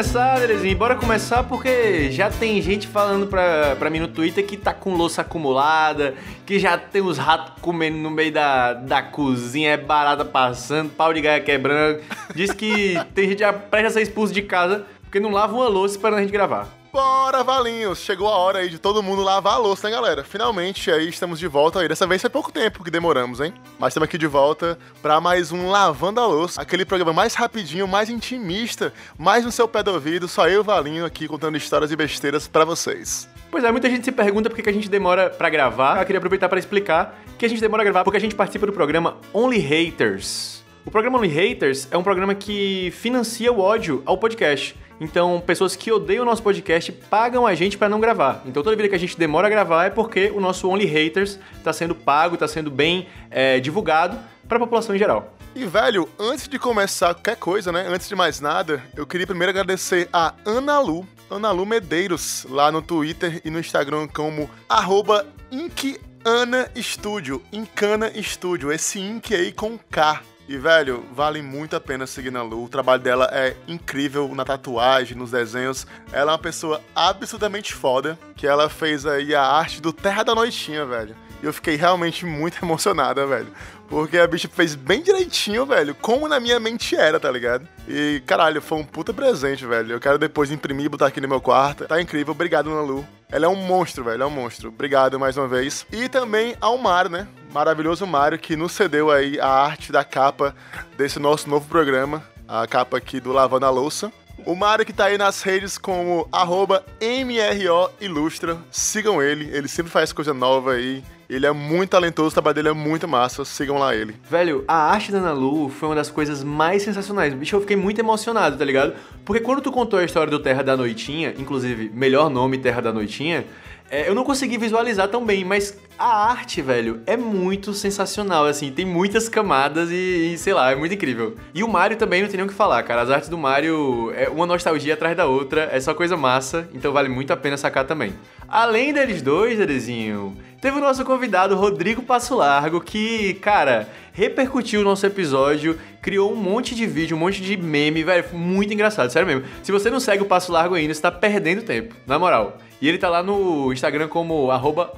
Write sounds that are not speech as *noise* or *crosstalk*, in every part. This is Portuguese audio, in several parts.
começar, Derezinho, bora começar porque já tem gente falando pra, pra mim no Twitter que tá com louça acumulada, que já tem os ratos comendo no meio da, da cozinha, é barata passando, pau de gaia quebrando. Diz que tem gente já presta a ser expulso de casa porque não lava uma louça esperando a gente gravar. Bora, Valinhos! Chegou a hora aí de todo mundo lavar a louça, né, galera? Finalmente aí estamos de volta aí. Dessa vez foi pouco tempo que demoramos, hein? Mas estamos aqui de volta para mais um Lavando a Louça, aquele programa mais rapidinho, mais intimista, mais no seu pé do ouvido, só eu Valinho aqui contando histórias e besteiras para vocês. Pois é, muita gente se pergunta por que a gente demora para gravar. Eu queria aproveitar para explicar que a gente demora a gravar porque a gente participa do programa Only Haters. O programa Only Haters é um programa que financia o ódio ao podcast. Então, pessoas que odeiam o nosso podcast pagam a gente para não gravar. Então, toda vida que a gente demora a gravar é porque o nosso Only Haters está sendo pago, está sendo bem é, divulgado para a população em geral. E, velho, antes de começar qualquer coisa, né? Antes de mais nada, eu queria primeiro agradecer a Ana Lu, Ana Lu Medeiros, lá no Twitter e no Instagram como arroba Incana Studio, Incana Studio, esse Ink aí com K. E, velho, vale muito a pena seguir na Lu. O trabalho dela é incrível na tatuagem, nos desenhos. Ela é uma pessoa absurdamente foda, que ela fez aí a arte do Terra da Noitinha, velho. E eu fiquei realmente muito *laughs* emocionada, velho. Porque a bicha fez bem direitinho, velho, como na minha mente era, tá ligado? E, caralho, foi um puta presente, velho. Eu quero depois imprimir e botar aqui no meu quarto. Tá incrível, obrigado, Nalu. Ela é um monstro, velho, é um monstro. Obrigado mais uma vez. E também ao Mário, né? Maravilhoso Mário, que nos cedeu aí a arte da capa desse nosso novo programa. A capa aqui do Lavando a Louça. O Mário que tá aí nas redes como arroba MRO Ilustra. Sigam ele, ele sempre faz coisa nova aí. Ele é muito talentoso, o trabalho dele é muito massa. Sigam lá ele. Velho, a arte da Ana Lu foi uma das coisas mais sensacionais. Bicho, eu fiquei muito emocionado, tá ligado? Porque quando tu contou a história do Terra da Noitinha, inclusive, melhor nome Terra da Noitinha, é, eu não consegui visualizar tão bem, mas a arte, velho, é muito sensacional, assim, tem muitas camadas e, e, sei lá, é muito incrível. E o Mario também não tem nem o que falar, cara. As artes do Mario é uma nostalgia atrás da outra, é só coisa massa, então vale muito a pena sacar também. Além deles dois, Derezinho, teve o nosso convidado Rodrigo Passo Largo, que, cara, repercutiu o nosso episódio, criou um monte de vídeo, um monte de meme, velho, muito engraçado, sério mesmo. Se você não segue o Passo Largo ainda, você tá perdendo tempo, na moral. E ele tá lá no Instagram como arroba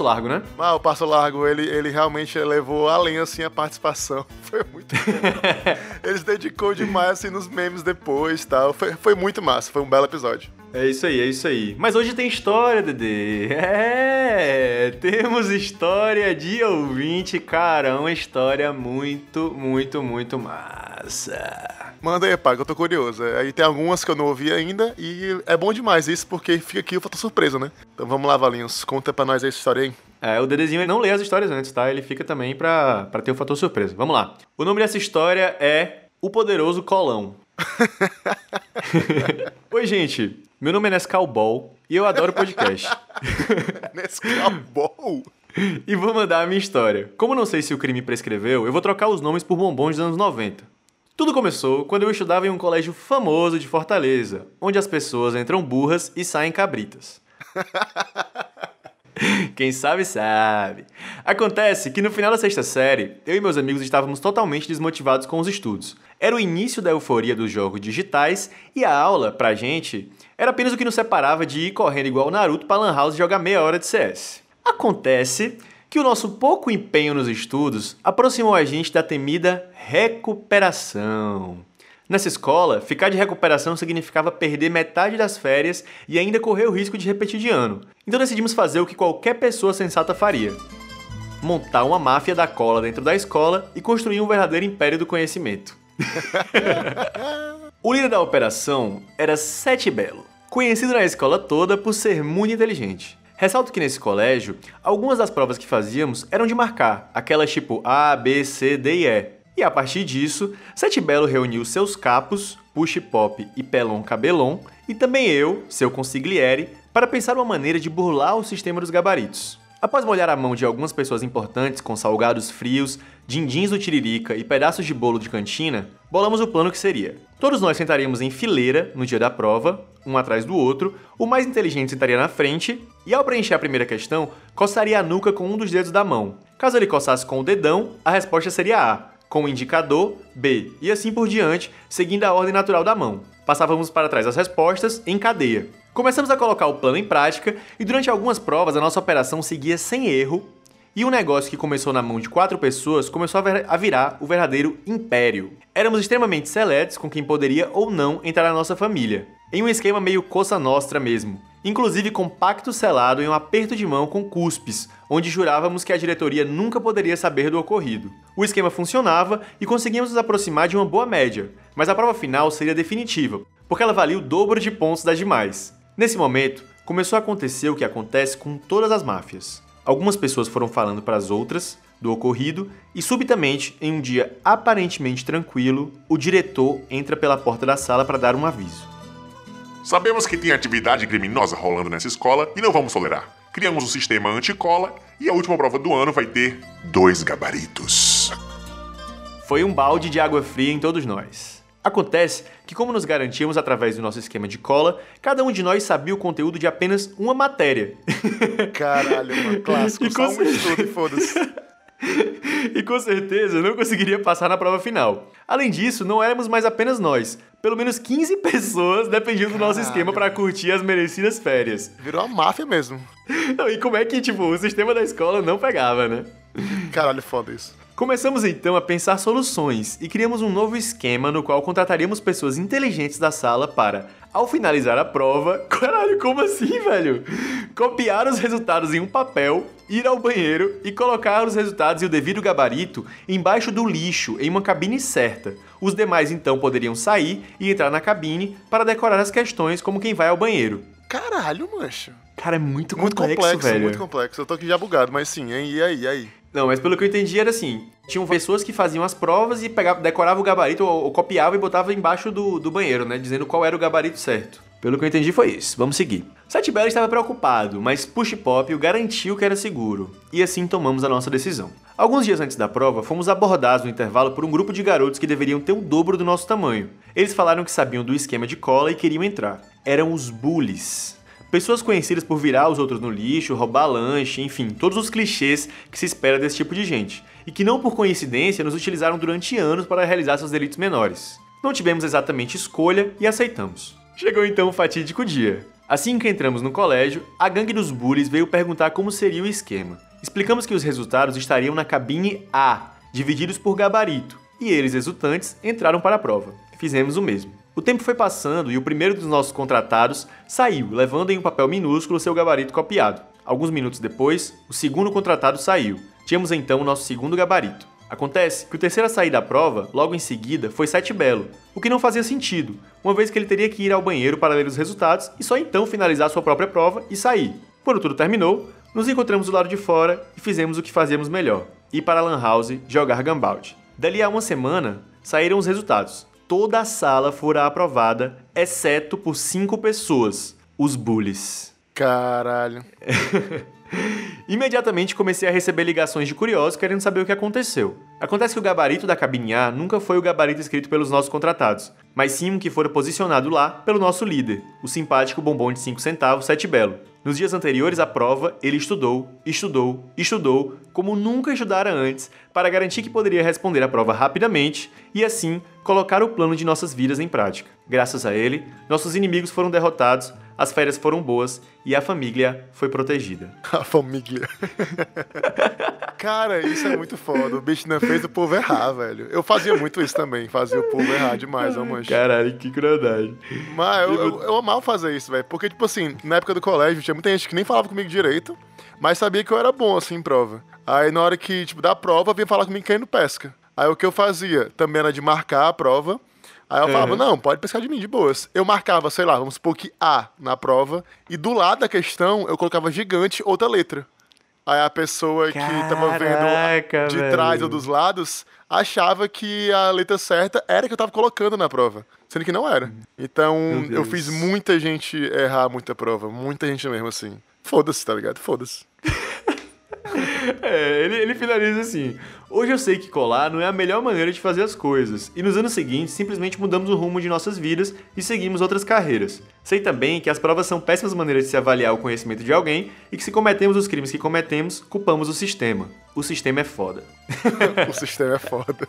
Largo, né? Ah, o Passo Largo, ele, ele realmente levou além, assim, a participação. *laughs* Foi muito *laughs* Ele se dedicou demais, assim, nos memes depois e tal. Foi, foi muito massa, foi um belo episódio. É isso aí, é isso aí. Mas hoje tem história, Dedê. É, temos história de ouvinte, cara. Uma história muito, muito, muito massa. Manda aí, pai, que eu tô curioso. Aí tem algumas que eu não ouvi ainda e é bom demais isso porque fica aqui o fator surpresa, né? Então vamos lá, Valinhos. Conta pra nós essa história aí. É, o Dedezinho não lê as histórias antes, tá? Ele fica também pra, pra ter o fator surpresa. Vamos lá. O nome dessa história é O Poderoso Colão. *laughs* *laughs* Oi, gente. Meu nome é Nescau Ball e eu adoro podcast. *laughs* Nescau Ball? E vou mandar a minha história. Como não sei se o crime prescreveu, eu vou trocar os nomes por bombons dos anos 90. Tudo começou quando eu estudava em um colégio famoso de Fortaleza, onde as pessoas entram burras e saem cabritas. *laughs* Quem sabe, sabe. Acontece que no final da sexta série, eu e meus amigos estávamos totalmente desmotivados com os estudos. Era o início da euforia dos jogos digitais e a aula, pra gente, era apenas o que nos separava de ir correndo igual o Naruto pra Lan House jogar meia hora de CS. Acontece que o nosso pouco empenho nos estudos aproximou a gente da temida recuperação. Nessa escola, ficar de recuperação significava perder metade das férias e ainda correr o risco de repetir de ano. Então decidimos fazer o que qualquer pessoa sensata faria: montar uma máfia da cola dentro da escola e construir um verdadeiro império do conhecimento. *laughs* o líder da operação era Sete Belo, conhecido na escola toda por ser muito inteligente. Ressalto que nesse colégio, algumas das provas que fazíamos eram de marcar, aquelas tipo A, B, C, D e E. E a partir disso, Sete Belo reuniu seus capos, Push Pop e Pelon Cabelon, e também eu, seu consigliere, para pensar uma maneira de burlar o sistema dos gabaritos. Após molhar a mão de algumas pessoas importantes com salgados frios, dindins do tiririca e pedaços de bolo de cantina, bolamos o plano que seria. Todos nós sentaríamos em fileira no dia da prova, um atrás do outro, o mais inteligente sentaria na frente e, ao preencher a primeira questão, coçaria a nuca com um dos dedos da mão. Caso ele coçasse com o dedão, a resposta seria A. com o indicador B, e assim por diante, seguindo a ordem natural da mão. Passávamos para trás as respostas em cadeia. Começamos a colocar o plano em prática e durante algumas provas a nossa operação seguia sem erro e um negócio que começou na mão de quatro pessoas começou a virar o verdadeiro império. Éramos extremamente seletos com quem poderia ou não entrar na nossa família, em um esquema meio coça nostra mesmo. Inclusive com pacto selado em um aperto de mão com cuspes, onde jurávamos que a diretoria nunca poderia saber do ocorrido. O esquema funcionava e conseguíamos nos aproximar de uma boa média, mas a prova final seria definitiva, porque ela valia o dobro de pontos das demais. Nesse momento, começou a acontecer o que acontece com todas as máfias. Algumas pessoas foram falando para as outras do ocorrido e subitamente, em um dia aparentemente tranquilo, o diretor entra pela porta da sala para dar um aviso. Sabemos que tem atividade criminosa rolando nessa escola e não vamos tolerar. Criamos um sistema anti-cola e a última prova do ano vai ter dois gabaritos. Foi um balde de água fria em todos nós. Acontece que, como nos garantíamos através do nosso esquema de cola, cada um de nós sabia o conteúdo de apenas uma matéria. *laughs* Caralho, mano, clássico. E só um estudo, foda-se. e com certeza não conseguiria passar na prova final. Além disso, não éramos mais apenas nós. Pelo menos 15 *laughs* pessoas dependiam do nosso esquema para curtir as merecidas férias. Virou uma máfia mesmo. Não, e como é que, tipo, o sistema da escola não pegava, né? Caralho, foda isso. Começamos então a pensar soluções e criamos um novo esquema no qual contrataríamos pessoas inteligentes da sala para, ao finalizar a prova, *laughs* caralho, como assim, velho? Copiar os resultados em um papel, ir ao banheiro e colocar os resultados e o devido gabarito embaixo do lixo em uma cabine certa. Os demais então poderiam sair e entrar na cabine para decorar as questões como quem vai ao banheiro. Caralho, mancho. Cara, é muito complexo, muito complexo velho. Muito complexo. Eu tô aqui já bugado, mas sim, hein? E aí, e aí? Não, mas pelo que eu entendi era assim: tinham pessoas que faziam as provas e pegavam, decoravam o gabarito ou, ou copiavam e botavam embaixo do, do banheiro, né? Dizendo qual era o gabarito certo. Pelo que eu entendi foi isso. Vamos seguir. Sete Belo estava preocupado, mas Push Pop o garantiu que era seguro. E assim tomamos a nossa decisão. Alguns dias antes da prova, fomos abordados no intervalo por um grupo de garotos que deveriam ter o dobro do nosso tamanho. Eles falaram que sabiam do esquema de cola e queriam entrar. Eram os bullies. Pessoas conhecidas por virar os outros no lixo, roubar lanche, enfim, todos os clichês que se espera desse tipo de gente, e que não por coincidência nos utilizaram durante anos para realizar seus delitos menores. Não tivemos exatamente escolha e aceitamos. Chegou então o fatídico dia. Assim que entramos no colégio, a gangue dos bullies veio perguntar como seria o esquema. Explicamos que os resultados estariam na cabine A, divididos por gabarito, e eles, exultantes, entraram para a prova. Fizemos o mesmo. O tempo foi passando e o primeiro dos nossos contratados saiu, levando em um papel minúsculo seu gabarito copiado. Alguns minutos depois, o segundo contratado saiu. Tínhamos então o nosso segundo gabarito. Acontece que o terceiro a sair da prova, logo em seguida, foi Sete Belo, o que não fazia sentido, uma vez que ele teria que ir ao banheiro para ler os resultados e só então finalizar sua própria prova e sair. Quando tudo terminou, nos encontramos do lado de fora e fizemos o que fazíamos melhor: ir para a Lan House jogar Gambald. Dali a uma semana, saíram os resultados toda a sala fora aprovada, exceto por cinco pessoas, os bullies. Caralho. *laughs* Imediatamente comecei a receber ligações de curiosos querendo saber o que aconteceu. Acontece que o gabarito da cabine A nunca foi o gabarito escrito pelos nossos contratados, mas sim um que fora posicionado lá pelo nosso líder, o simpático bombom de 5 centavos Sete Belo. Nos dias anteriores à prova, ele estudou, estudou, estudou, como nunca estudara antes, para garantir que poderia responder a prova rapidamente e assim colocar o plano de nossas vidas em prática. Graças a ele, nossos inimigos foram derrotados, as férias foram boas e a família foi protegida. *laughs* A família. *laughs* Cara, isso é muito foda. O bicho não fez o povo errar, velho. Eu fazia muito isso também, fazia o povo errar demais, ó, mancha. Caralho, que crueldade. Mas eu, eu, eu amava fazer isso, velho. Porque, tipo assim, na época do colégio, tinha muita gente que nem falava comigo direito, mas sabia que eu era bom, assim, em prova. Aí, na hora que, tipo, da prova, vinha falar comigo no pesca. Aí, o que eu fazia também era de marcar a prova. Aí eu falava, uhum. não, pode pescar de mim, de boas. Eu marcava, sei lá, vamos supor que A na prova, e do lado da questão eu colocava gigante outra letra. Aí a pessoa Caraca, que tava vendo de velho. trás ou dos lados achava que a letra certa era que eu tava colocando na prova. Sendo que não era. Então, eu fiz muita gente errar muita prova. Muita gente mesmo, assim. Foda-se, tá ligado? Foda-se. *laughs* É, ele, ele finaliza assim. Hoje eu sei que colar não é a melhor maneira de fazer as coisas, e nos anos seguintes simplesmente mudamos o rumo de nossas vidas e seguimos outras carreiras. Sei também que as provas são péssimas maneiras de se avaliar o conhecimento de alguém e que se cometemos os crimes que cometemos, culpamos o sistema. O sistema é foda. *laughs* o sistema é foda.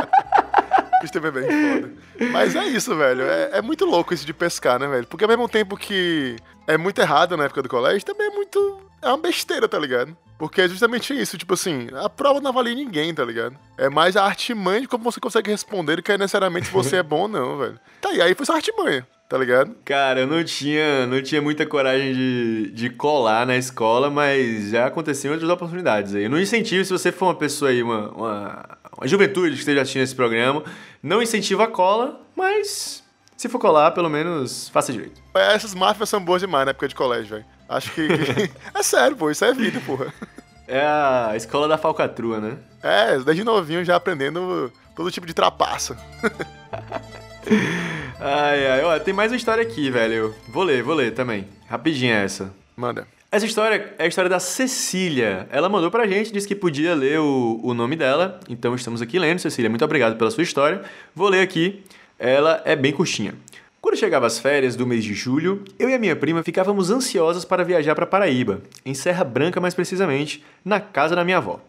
*laughs* o sistema é bem foda. Mas é isso, velho. É, é muito louco isso de pescar, né, velho? Porque ao mesmo tempo que é muito errado na época do colégio, também é muito. É uma besteira, tá ligado? Porque é justamente isso, tipo assim, a prova não avalia ninguém, tá ligado? É mais a artimanha de como você consegue responder do que é necessariamente se você é bom ou não, velho. Tá, e aí foi só artimanha, tá ligado? Cara, eu não tinha, não tinha muita coragem de, de colar na escola, mas já aconteceu em outras oportunidades aí. Não incentivo, se você for uma pessoa aí, uma, uma, uma juventude que esteja assistindo esse programa, não incentivo a cola, mas se for colar, pelo menos faça direito. Essas máfias são boas demais na época de colégio, velho. Acho que. *laughs* é sério, pô, isso é vida, porra. É a escola da falcatrua, né? É, desde novinho já aprendendo todo tipo de trapaça. *laughs* ai, ai, ó, tem mais uma história aqui, velho. Vou ler, vou ler também. Rapidinho essa. Manda. Essa história é a história da Cecília. Ela mandou pra gente, disse que podia ler o, o nome dela, então estamos aqui lendo. Cecília, muito obrigado pela sua história. Vou ler aqui. Ela é bem curtinha. Quando chegava as férias do mês de julho, eu e a minha prima ficávamos ansiosas para viajar para Paraíba, em Serra Branca mais precisamente, na casa da minha avó.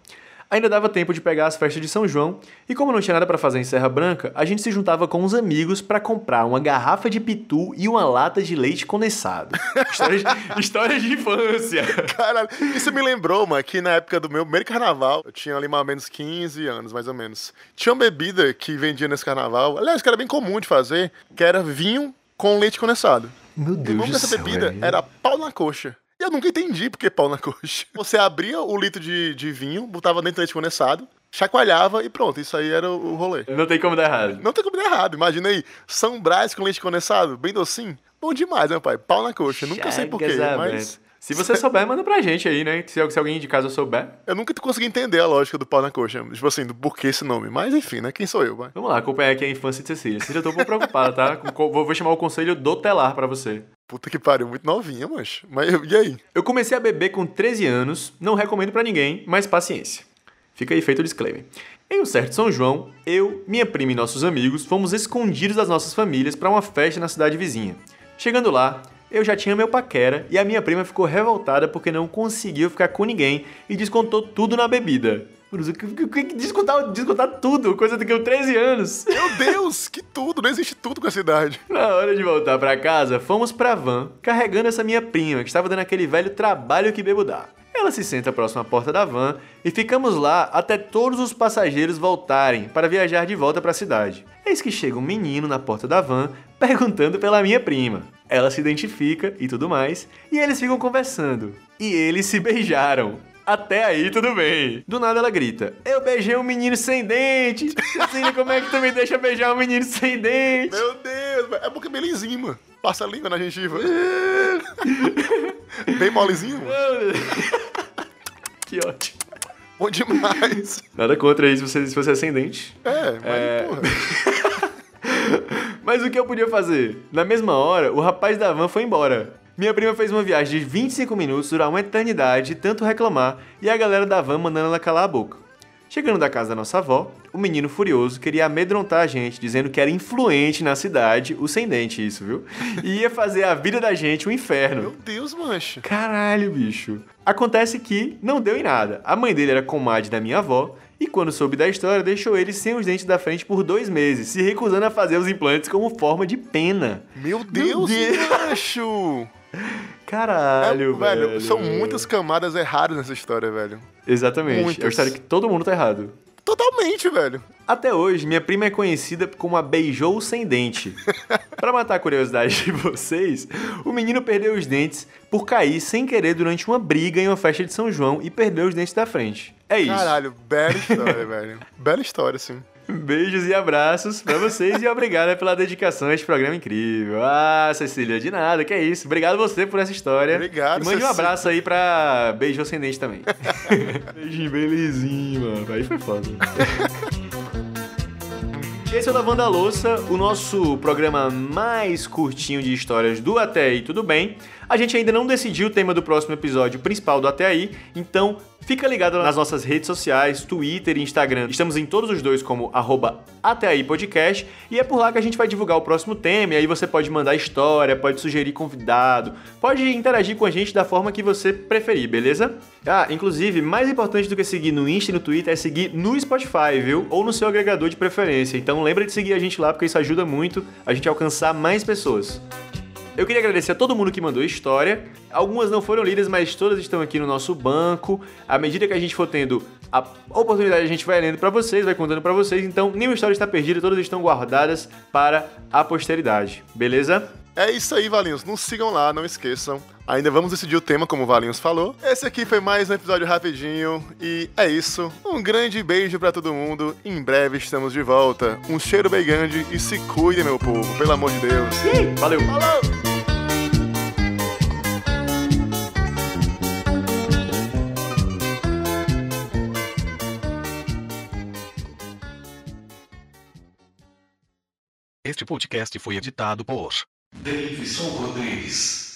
Ainda dava tempo de pegar as festas de São João, e como não tinha nada para fazer em Serra Branca, a gente se juntava com os amigos para comprar uma garrafa de pitu e uma lata de leite condensado. *laughs* Histórias, histórias de infância. Caralho, isso me lembrou, mano, que na época do meu primeiro carnaval, eu tinha ali mais ou menos 15 anos, mais ou menos. Tinha uma bebida que vendia nesse carnaval, aliás, que era bem comum de fazer, que era vinho com leite condensado. Meu Deus O nome dessa céu, bebida velho. era pau na coxa. Eu nunca entendi por que pau na coxa. *laughs* Você abria o litro de, de vinho, botava dentro do leite condensado, chacoalhava e pronto, isso aí era o, o rolê. Não tem como dar errado. Não tem como dar errado, imagina aí, São Brás com leite condensado, bem docinho. Bom demais, né, pai? Pau na coxa. Nunca sei porquê, mas. Se você souber, manda pra gente aí, né? Se, se alguém de casa souber. eu nunca consegui entender a lógica do pau na coxa. Tipo assim, do porquê esse nome. Mas enfim, né? Quem sou eu, vai? Vamos lá, acompanhar aqui a infância de Cecília. Cecília, eu tô um pouco preocupada, tá? Vou chamar o conselho do telar pra você. Puta que pariu, muito novinha, mancho. Mas e aí? Eu comecei a beber com 13 anos, não recomendo pra ninguém, mas paciência. Fica aí feito o disclaimer. Em um certo São João, eu, minha prima e nossos amigos fomos escondidos das nossas famílias pra uma festa na cidade vizinha. Chegando lá, eu já tinha meu paquera e a minha prima ficou revoltada porque não conseguiu ficar com ninguém e descontou tudo na bebida. Bruno, que- que- que- Descontar, descontar tudo, coisa de que eu 13 anos. Meu Deus, que tudo, não existe tudo com essa idade. Na hora de voltar pra casa, fomos pra van, carregando essa minha prima, que estava dando aquele velho trabalho que bebo dá. Ela se senta próximo à porta da van e ficamos lá até todos os passageiros voltarem para viajar de volta pra cidade. Eis que chega um menino na porta da van *laughs* perguntando pela minha prima. Ela se identifica e tudo mais, e eles ficam conversando. E eles se beijaram. Até aí tudo bem. Do nada ela grita: Eu beijei um menino sem dente. *laughs* Cecília, como é que tu me deixa beijar um menino sem dente? Meu Deus, é porque é belezinho, mano. Passa a língua na gengiva. *laughs* Bem molezinho, mano. *laughs* que ótimo. Bom demais. Nada contra isso se você, se você é ascendente. É, mas É. porra. Mas o que eu podia fazer? Na mesma hora, o rapaz da van foi embora. Minha prima fez uma viagem de 25 minutos, durar uma eternidade, de tanto reclamar, e a galera da van mandando ela calar a boca. Chegando da casa da nossa avó, o menino furioso queria amedrontar a gente, dizendo que era influente na cidade, o sem dente isso, viu? *laughs* E ia fazer a vida da gente um inferno. Meu Deus, mancha. Caralho, bicho. Acontece que não deu em nada. A mãe dele era comadre da minha avó e quando soube da história deixou ele sem os dentes da frente por dois meses, se recusando a fazer os implantes como forma de pena. Meu Deus, Deus. macho. *laughs* Caralho, É, velho. São muitas camadas erradas nessa história, velho. Exatamente. É Muitas. uma história que todo mundo tá errado. Totalmente, velho. Até hoje, minha prima é conhecida como a beijou sem dente. *laughs* Pra matar a curiosidade de vocês, o menino perdeu os dentes por cair sem querer durante uma briga em uma festa de São João e perdeu os dentes da frente. É isso. Caralho, bela história, *laughs* velho. Bela história, sim. *laughs* Beijos e abraços pra vocês e obrigada pela dedicação a este programa incrível. Ah, Cecília, de nada, que é isso. Obrigado você por essa história. Obrigado, E mande um Cecília. abraço aí pra Beijo Ascendente também. *laughs* Beijinho belezinho, mano. Aí foi foda. *laughs* Esse é o Lavando a Louça, o nosso programa mais curtinho de histórias do Até Aí Tudo Bem. A gente ainda não decidiu o tema do próximo episódio principal do Até Aí, então Fica ligado nas nossas redes sociais, Twitter e Instagram. Estamos em todos os dois como arroba até aí podcast e é por lá que a gente vai divulgar o próximo tema e aí você pode mandar história, pode sugerir convidado, pode interagir com a gente da forma que você preferir, beleza? Ah, inclusive, mais importante do que seguir no Insta e no Twitter é seguir no Spotify, viu? Ou no seu agregador de preferência. Então lembra de seguir a gente lá porque isso ajuda muito a gente a alcançar mais pessoas. Eu queria agradecer a todo mundo que mandou história. Algumas não foram lidas, mas todas estão aqui no nosso banco. À medida que a gente for tendo a oportunidade, a gente vai lendo para vocês, vai contando para vocês. Então, nenhuma história está perdida, todas estão guardadas para a posteridade. Beleza? É isso aí, Valinhos. Nos sigam lá, não esqueçam. Ainda vamos decidir o tema, como o Valinhos falou. Esse aqui foi mais um episódio rapidinho. E é isso. Um grande beijo para todo mundo. Em breve estamos de volta. Um cheiro bem grande e se cuide, meu povo. Pelo amor de Deus. Valeu! Falou! Este podcast foi editado por Davidson Rodrigues.